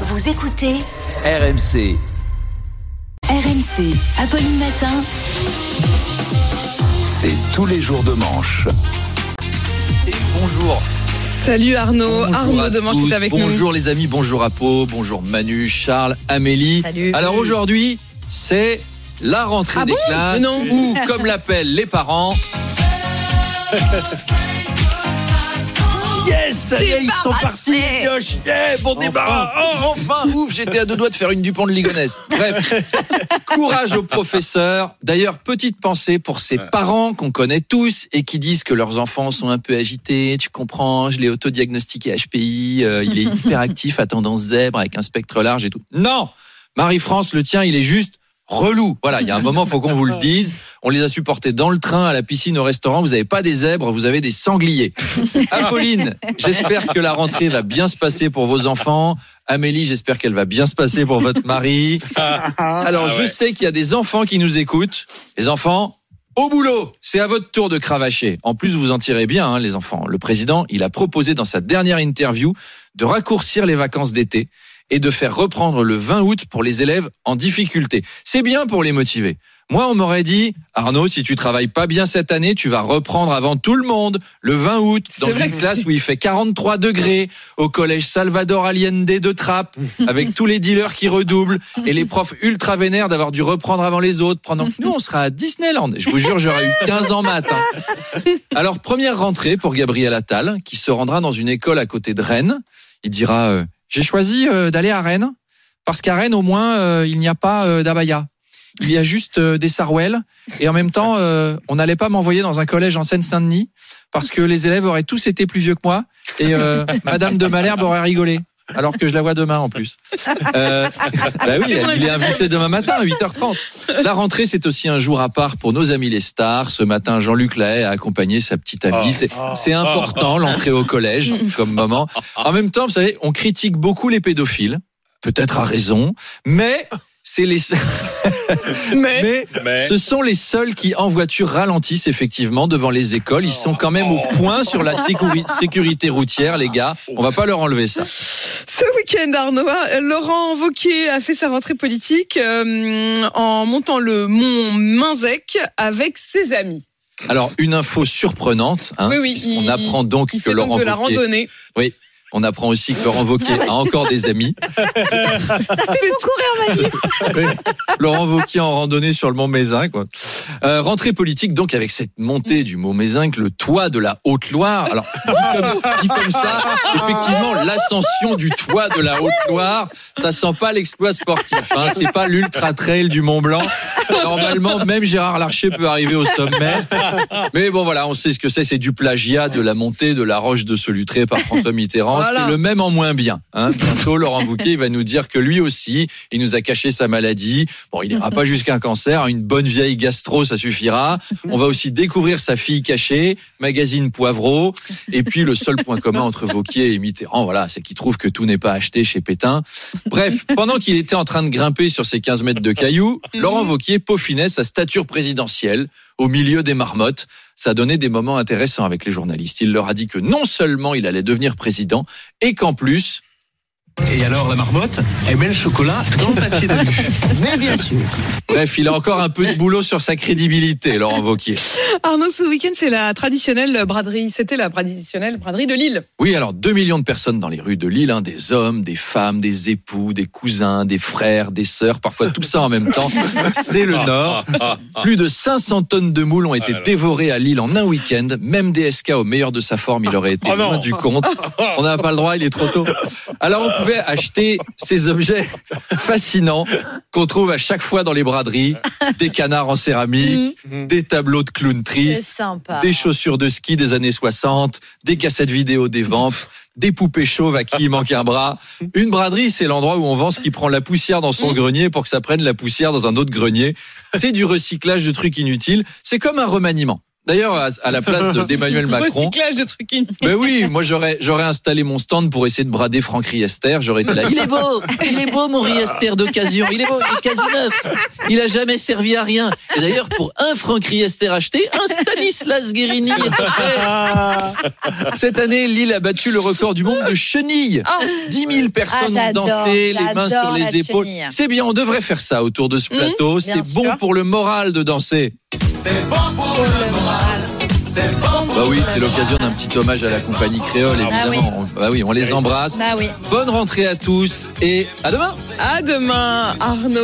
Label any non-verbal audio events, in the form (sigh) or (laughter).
Vous écoutez RMC. RMC, Apolline Matin. C'est tous les jours de manche. Et bonjour. Salut Arnaud, Bonjour Arnaud de Manche est avec bonjour les amis, bonjour à Pau, bonjour Manu, Charles, Amélie. Salut. Alors aujourd'hui, c'est la rentrée Ah des bon? classes ou comme l'appellent les parents. (laughs) Yes, ça y est, ils sont partis, les pioches. Yeah, bon débarras. Oh, enfin, ouf, j'étais à deux doigts de faire une Dupont de Ligonnès. Bref, (laughs) courage aux professeurs. D'ailleurs, petite pensée pour ces parents qu'on connaît tous et qui disent que leurs enfants sont un peu agités. Tu comprends, je l'ai autodiagnostiqué HPI, euh, il est (laughs) hyperactif à tendance zèbre avec un spectre large et tout. Non, Marie-France, le tien, il est juste relou. Voilà, il y a un (laughs) moment, faut qu'on vous le dise. On les a supportés dans le train, à la piscine, au restaurant. Vous n'avez pas des zèbres, vous avez des sangliers. (laughs) Apolline, j'espère que la rentrée va bien se passer pour vos enfants. Amélie, j'espère qu'elle va bien se passer pour votre mari. Alors, je sais qu'il y a des enfants qui nous écoutent. Les enfants, au boulot, c'est à votre tour de cravacher. En plus, vous en tirez bien, hein, les enfants. Le président, il a proposé dans sa dernière interview de raccourcir les vacances d'été et de faire reprendre le 20 août pour les élèves en difficulté. C'est bien pour les motiver. Moi, on m'aurait dit, Arnaud, si tu travailles pas bien cette année, tu vas reprendre avant tout le monde le 20 août dans une classe (laughs) où il fait 43 degrés au collège Salvador Allende de Trappes avec tous les dealers qui redoublent et les profs ultra vénères d'avoir dû reprendre avant les autres pendant que nous, on sera à Disneyland. Je vous jure, j'aurais eu 15 ans matin. Alors, première rentrée pour Gabriel Attal, qui se rendra dans une école à côté de Rennes. Il dira, euh, j'ai choisi euh, d'aller à Rennes parce qu'à Rennes, au moins, euh, il n'y a pas euh, d'abaya. Il y a juste des sarouels. Et en même temps, on n'allait pas m'envoyer dans un collège en Seine-Saint-Denis parce que les élèves auraient tous été plus vieux que moi et (laughs) Madame de Malherbe aurait rigolé. Alors que je la vois demain en plus. Euh, (laughs) bah oui, il est invité demain matin à 8h30. La rentrée, c'est aussi un jour à part pour nos amis les stars. Ce matin, Jean-Luc Lahaye a accompagné sa petite amie. C'est, c'est important, l'entrée au collège, comme moment. En même temps, vous savez, on critique beaucoup les pédophiles. Peut-être à raison. Mais c'est les, (laughs) Mais, mais, ce sont les seuls qui en voiture ralentissent effectivement devant les écoles. Ils sont quand même au point sur la sécuri- sécurité routière, les gars. On va pas leur enlever ça. ce week-end Arnaud, Laurent Wauquiez a fait sa rentrée politique euh, en montant le mont Minzec avec ses amis. Alors, une info surprenante. Hein, Oui, oui, puisqu'on il- apprend donc Il que fait donc Laurent de la randonnée. On apprend aussi que Laurent Wauquiez a encore des amis. (laughs) (laughs) Oui. Laurent Wauquiez en randonnée sur le mont Mézinc. Quoi. Euh, rentrée politique donc avec cette montée du mont Mézinc, le toit de la Haute-Loire. Alors (laughs) dit comme, ça, effectivement l'ascension du toit de la Haute-Loire, ça sent pas l'exploit sportif. Hein. C'est pas l'ultra trail du Mont Blanc. Normalement, même Gérard Larcher peut arriver au sommet. Mais bon voilà, on sait ce que c'est. C'est du plagiat de la montée de la Roche de Solutré par François Mitterrand. Voilà. C'est le même en moins bien. Hein. Bientôt, Laurent il va nous dire que lui aussi, il nous a caché sa maladie. Bon, il n'ira pas jusqu'à un cancer. Une bonne vieille gastro, ça suffira. On va aussi découvrir sa fille cachée, magazine Poivreau. Et puis, le seul point commun entre Wauquiez et Mitterrand, voilà, c'est qu'il trouve que tout n'est pas acheté chez Pétain. Bref, pendant qu'il était en train de grimper sur ses 15 mètres de cailloux, Laurent Peaufinait sa stature présidentielle au milieu des marmottes. Ça donnait des moments intéressants avec les journalistes. Il leur a dit que non seulement il allait devenir président, et qu'en plus, Et alors la marmotte, elle met le chocolat dans le papier d'alu. (laughs) Mais bien sûr. bref, il a encore un peu de boulot sur sa crédibilité, Laurent Wauquiez. Arnaud, ce week-end, c'est la traditionnelle braderie. C'était la traditionnelle braderie de Lille. Oui, alors 2 millions de personnes dans les rues de Lille, hein, des hommes, des femmes, des époux, des cousins, des frères, des sœurs, parfois tout ça en même temps. C'est le Nord. Plus de 500 tonnes de moules ont été dévorées à Lille en un week-end. Même DSK au meilleur de sa forme, il aurait été Oh loin du compte. On n'a pas le droit, il est trop tôt. Alors on pouvait acheter ces objets fascinants qu'on trouve à chaque fois dans les braderies, des canards en céramique, des tableaux de clowns tristes, sympa. des chaussures de ski des années 60, des cassettes vidéo des vampes, des poupées chauves à qui il manque un bras. Une braderie, c'est l'endroit où on vend ce qui prend la poussière dans son grenier pour que ça prenne la poussière dans un autre grenier. C'est du recyclage de trucs inutiles. C'est comme un remaniement. D'ailleurs, à, à la place de- (laughs) d'Emmanuel Macron. Recyclage de trucs inutiles. Ben oui, moi j'aurais j'aurais installé mon stand pour essayer de brader Franck Riester. J'aurais été là. Il est beau, il est beau mon Riester d'occasion. Il est beau, il est quasi neuf. Il a jamais servi à rien. Et d'ailleurs, pour un Franck Riester acheté, un Stanislas Guérini est. Cette année, Lille a battu le record du monde de chenilles. Ah, 10 000 personnes Ah, ont j'adore, dansé, les mains sur les épaules. C'est bien, on devrait faire ça autour de ce plateau. bien C'est bon sûr. pour le moral de danser. Bah oui, c'est l'occasion d'un petit hommage à la compagnie créole, Ah évidemment. On- Bah oui, on les embrasse. Bah oui. Bonne rentrée à tous et à demain. à demain, Arnaud.